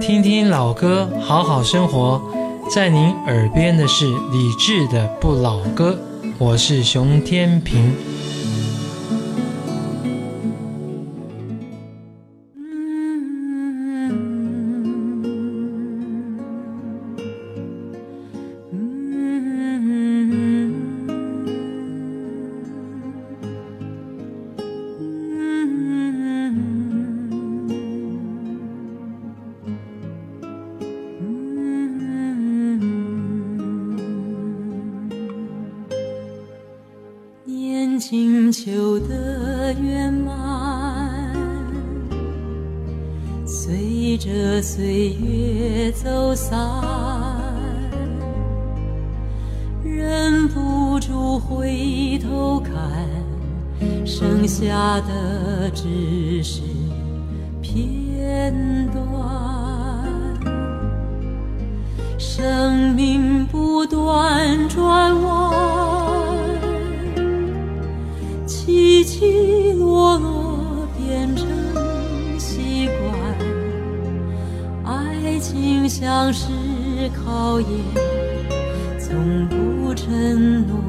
听听老歌，好好生活。在您耳边的是李志的《不老歌》，我是熊天平。岁月走散忍不住回头看剩下的只是片段。生命不断转弯相识考验从不承诺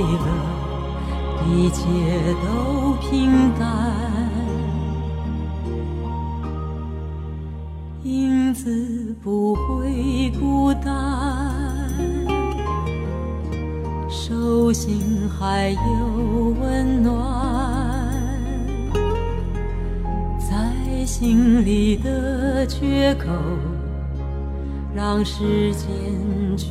无愧了，一切都平淡。影子不会孤单。手心还有温暖，在心里的缺口，让时间去。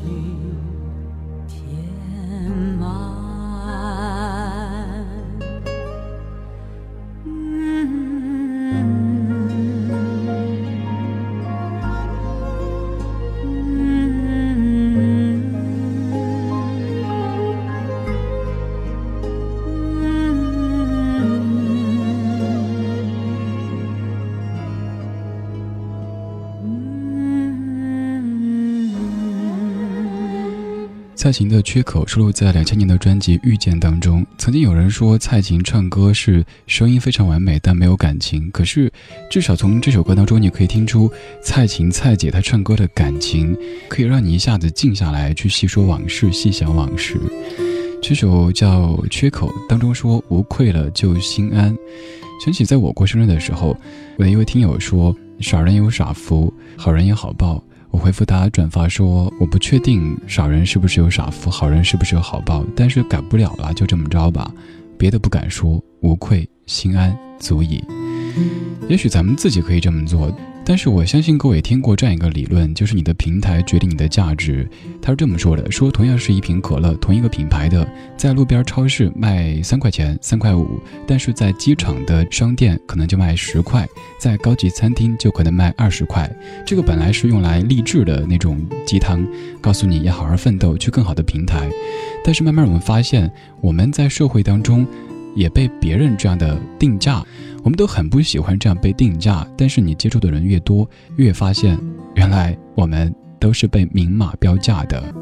蔡琴的《缺口》收录在两千年的专辑《遇见》当中。曾经有人说蔡琴唱歌是声音非常完美，但没有感情。可是，至少从这首歌当中，你可以听出蔡琴蔡姐她唱歌的感情，可以让你一下子静下来，去细说往事，细想往事。这首叫《缺口》当中说：“无愧了就心安。”想起在我过生日的时候，我的一位听友说：“傻人有傻福，好人有好报。”我回复他转发说：“我不确定傻人是不是有傻福，好人是不是有好报，但是改不了了，就这么着吧，别的不敢说，无愧心安足矣。也许咱们自己可以这么做。”但是我相信各位听过这样一个理论，就是你的平台决定你的价值。他是这么说的：说同样是一瓶可乐，同一个品牌的，在路边超市卖三块钱、三块五，但是在机场的商店可能就卖十块，在高级餐厅就可能卖二十块。这个本来是用来励志的那种鸡汤，告诉你要好好奋斗，去更好的平台。但是慢慢我们发现，我们在社会当中也被别人这样的定价。我们都很不喜欢这样被定价，但是你接触的人越多，越发现，原来我们都是被明码标价的。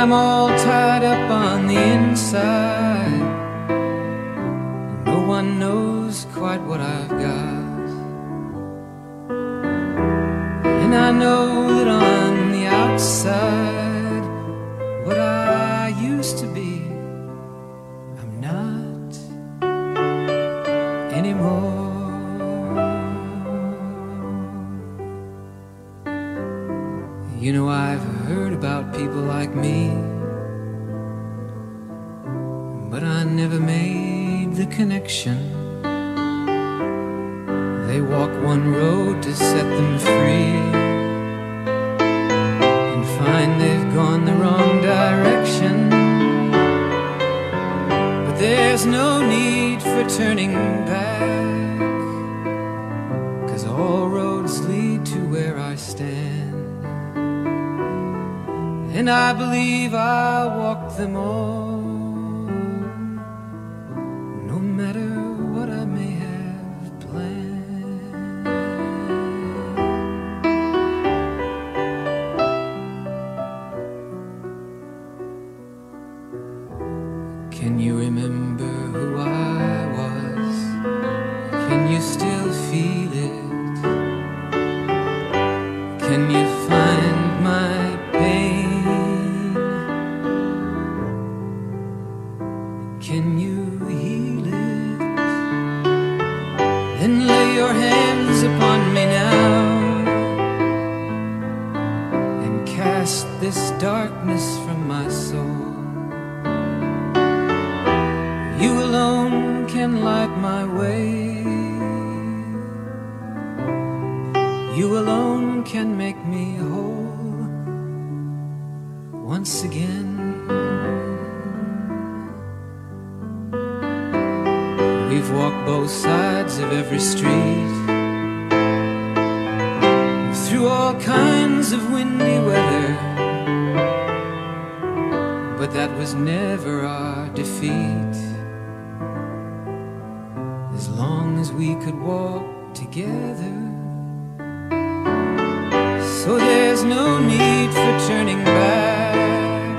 I'm all tied up on the inside. No one knows quite what I've got. And I know that on but I never made the connection. They walk one road to set them free and find they've gone the wrong direction. But there's no need for turning back, cause all roads lead to where I stand. And I believe I'll walk them all. Can you remember who I was? Can you still feel it? Can you We've walked both sides of every street through all kinds of windy weather, but that was never our defeat. As long as we could walk together. So there's no need for turning back.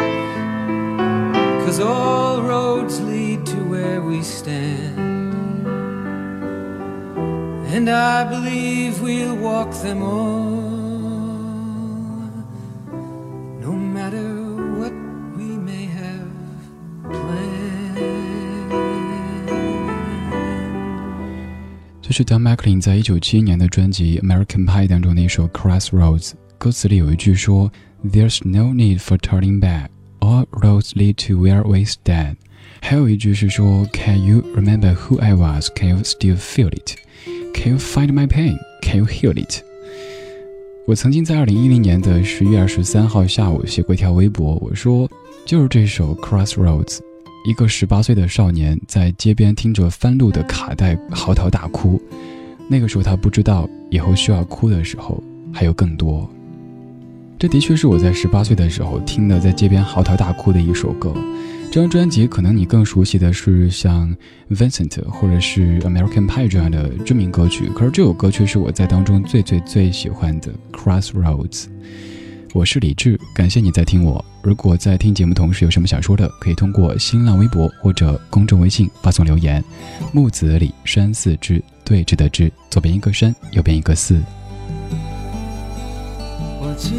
Cause all roads lead to where we stand And I believe we'll walk them all. No matter what we may have planned. 这是 Don McLean 在一九七一年的专辑《American Pie》当中的一首《Crossroads》，歌词里有一句说：“There's no need for turning back, all roads lead to where we stand。”还有一句是说：“Can you remember who I was? Can you still feel it? Can you find my pain? Can you heal it？” 我曾经在二零一零年的十一月二十三号下午写过一条微博，我说：“就是这首《Crossroads》。”一个十八岁的少年在街边听着翻录的卡带嚎啕大哭，那个时候他不知道以后需要哭的时候还有更多。这的确是我在十八岁的时候听的，在街边嚎啕大哭的一首歌。这张专辑可能你更熟悉的是像 Vincent 或者是 American Pie 这样的知名歌曲，可是这首歌却是我在当中最最最喜欢的 Crossroads。我是李志，感谢你在听我。如果在听节目同时有什么想说的，可以通过新浪微博或者公众微信发送留言。木子李山寺之对峙的志，左边一个山，右边一个寺。我亲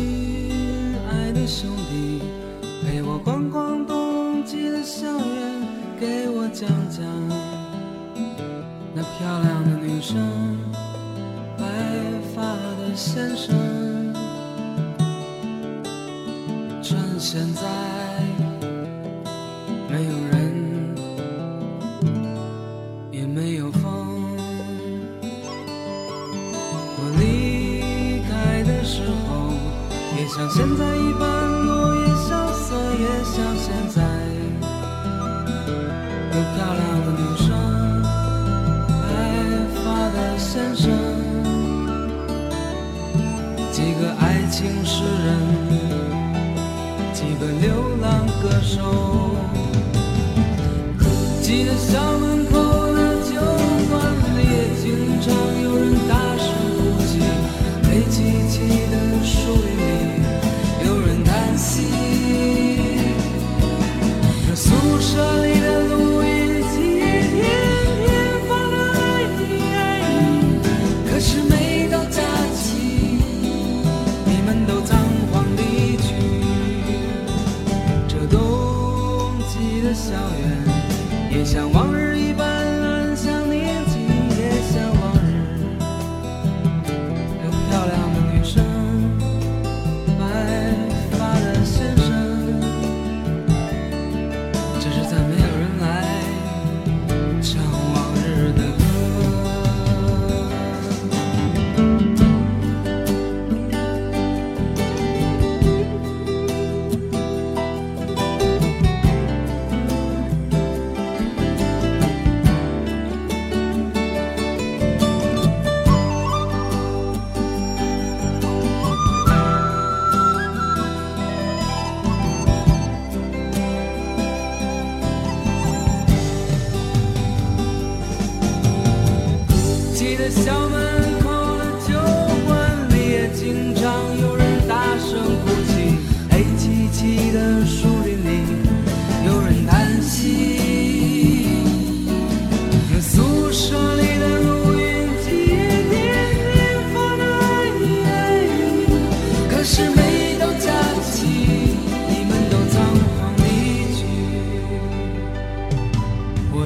爱的兄生，白发的先生。趁现在没有人，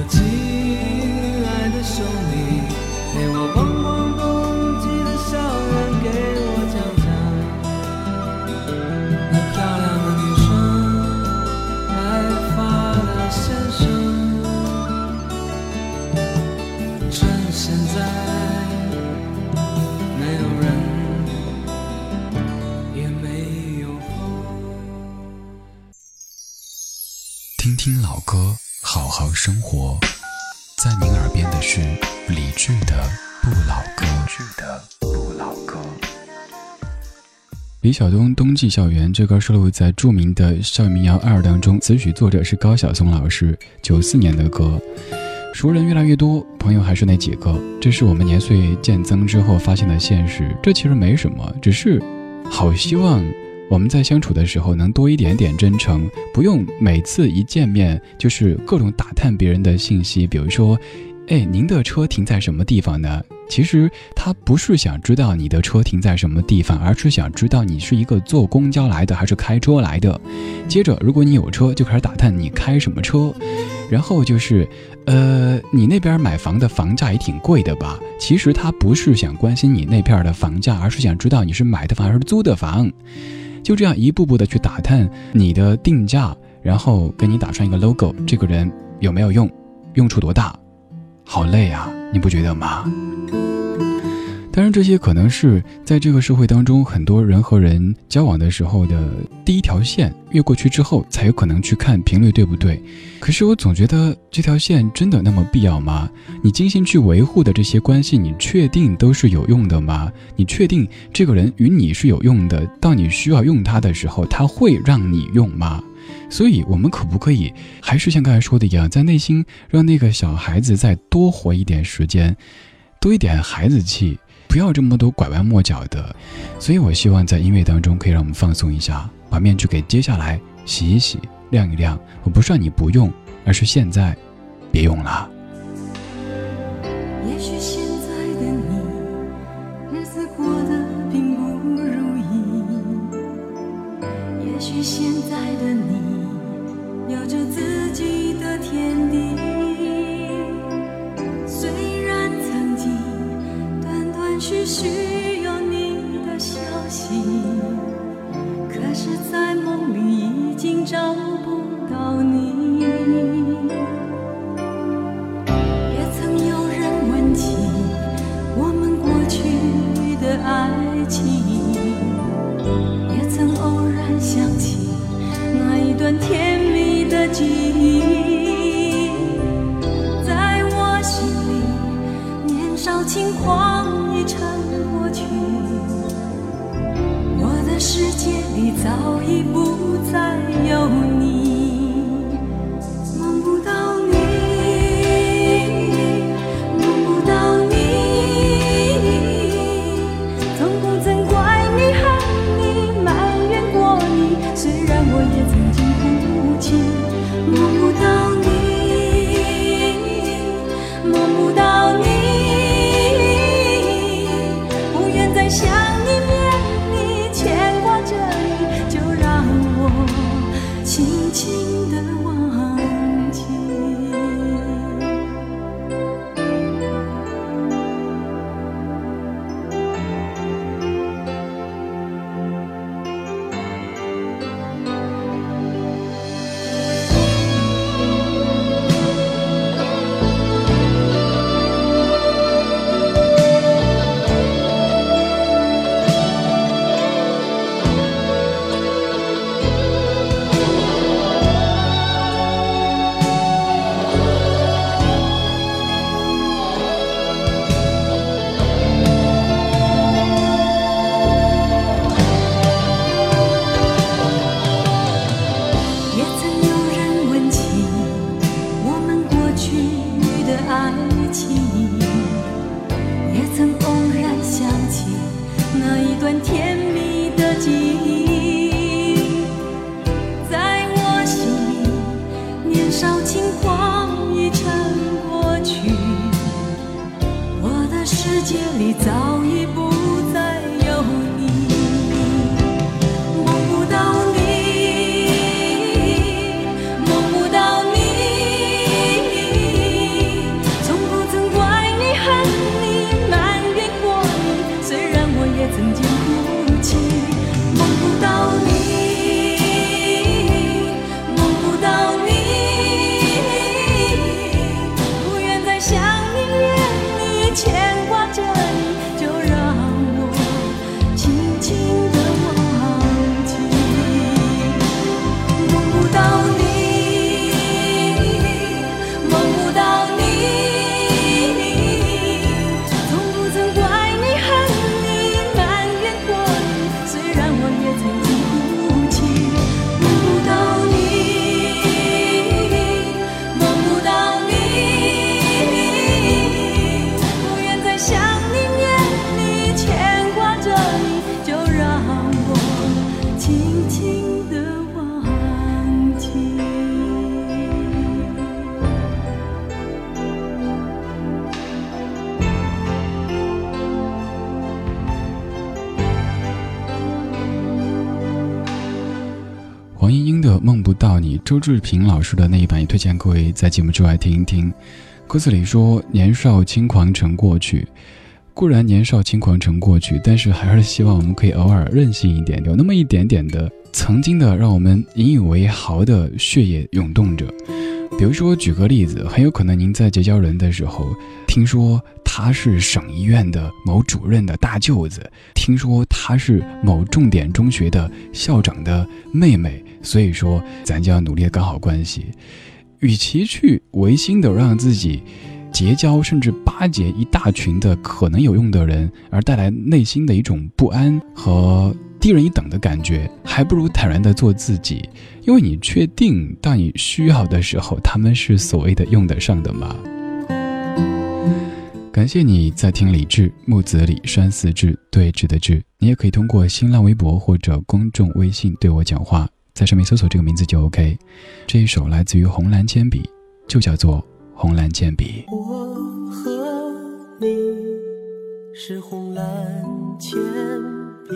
我是理智的不老歌。的不老歌。李晓东《冬季校园》这歌收录在著名的《校园民谣二》当中，词曲作者是高晓松老师，九四年的歌。熟人越来越多，朋友还是那几个，这是我们年岁渐增之后发现的现实。这其实没什么，只是好希望我们在相处的时候能多一点点真诚，不用每次一见面就是各种打探别人的信息，比如说，哎，您的车停在什么地方呢？其实他不是想知道你的车停在什么地方，而是想知道你是一个坐公交来的还是开车来的。接着，如果你有车，就开始打探你开什么车，然后就是，呃，你那边买房的房价也挺贵的吧？其实他不是想关心你那片的房价，而是想知道你是买的房还是租的房。就这样一步步的去打探你的定价，然后给你打上一个 logo，这个人有没有用，用处多大？好累啊，你不觉得吗？当然，这些可能是在这个社会当中，很多人和人交往的时候的第一条线，越过去之后，才有可能去看频率对不对。可是我总觉得这条线真的那么必要吗？你精心去维护的这些关系，你确定都是有用的吗？你确定这个人与你是有用的？到你需要用他的时候，他会让你用吗？所以，我们可不可以还是像刚才说的一样，在内心让那个小孩子再多活一点时间，多一点孩子气，不要这么多拐弯抹角的。所以我希望在音乐当中可以让我们放松一下，把面具给揭下来，洗一洗，晾一晾。我不是让你不用，而是现在别用了。也许现在的你，轻狂已成过去，我的世界里早已不再有你。问天的《梦不到你》，周志平老师的那一版也推荐各位在节目之外听一听。歌词里说：“年少轻狂成过去，固然年少轻狂成过去，但是还是希望我们可以偶尔任性一点，有那么一点点的曾经的让我们引以为豪的血液涌动着。比如说，举个例子，很有可能您在结交人的时候，听说他。他是省医院的某主任的大舅子，听说他是某重点中学的校长的妹妹，所以说咱就要努力搞好关系。与其去违心的让自己结交甚至巴结一大群的可能有用的人，而带来内心的一种不安和低人一等的感觉，还不如坦然的做自己，因为你确定当你需要的时候，他们是所谓的用得上的吗？感谢你在听李志木子李栓四志对峙的志，你也可以通过新浪微博或者公众微信对我讲话，在上面搜索这个名字就 OK。这一首来自于红蓝铅笔，就叫做红蓝铅笔。我和你是红蓝铅笔，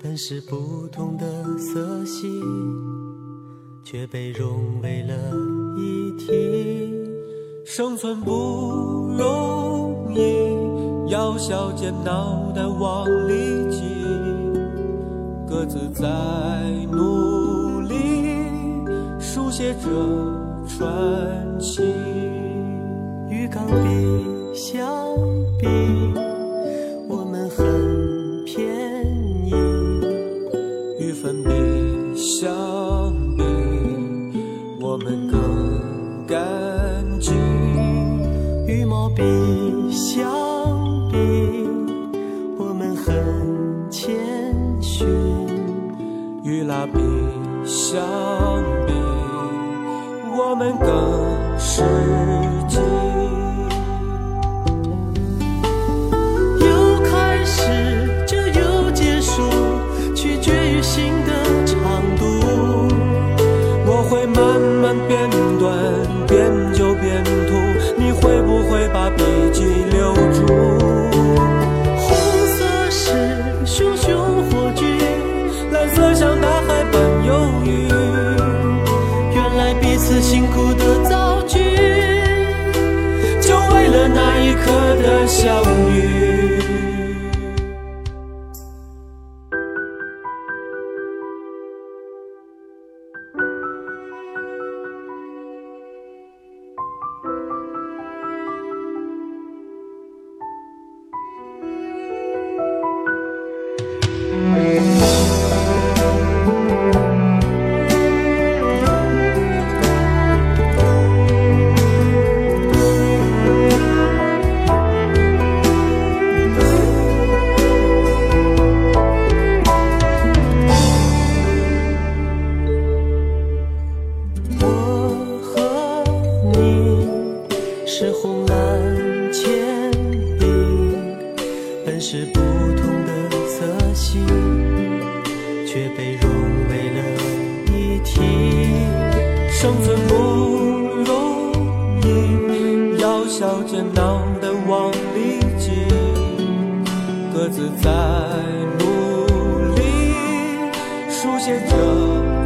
但是不同的色系，却被融为了一体。生存不容易，要小尖脑袋往里挤，各自在努力书写着传奇。与钢笔相比，我们很便宜；与粉笔相比，我们更干净；与毛笔相蜡笔相比，我们更在努力书写着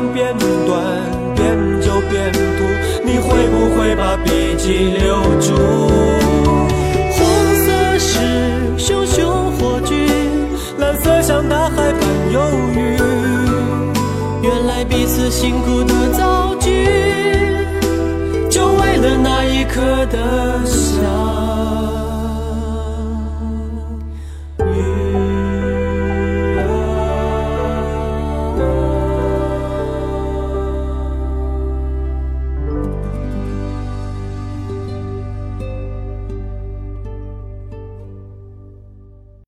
慢慢变短，变就变秃。你会不会把笔记留住？红色是熊熊火炬，蓝色像大海般忧郁。原来彼此辛苦的造句，就为了那一刻的相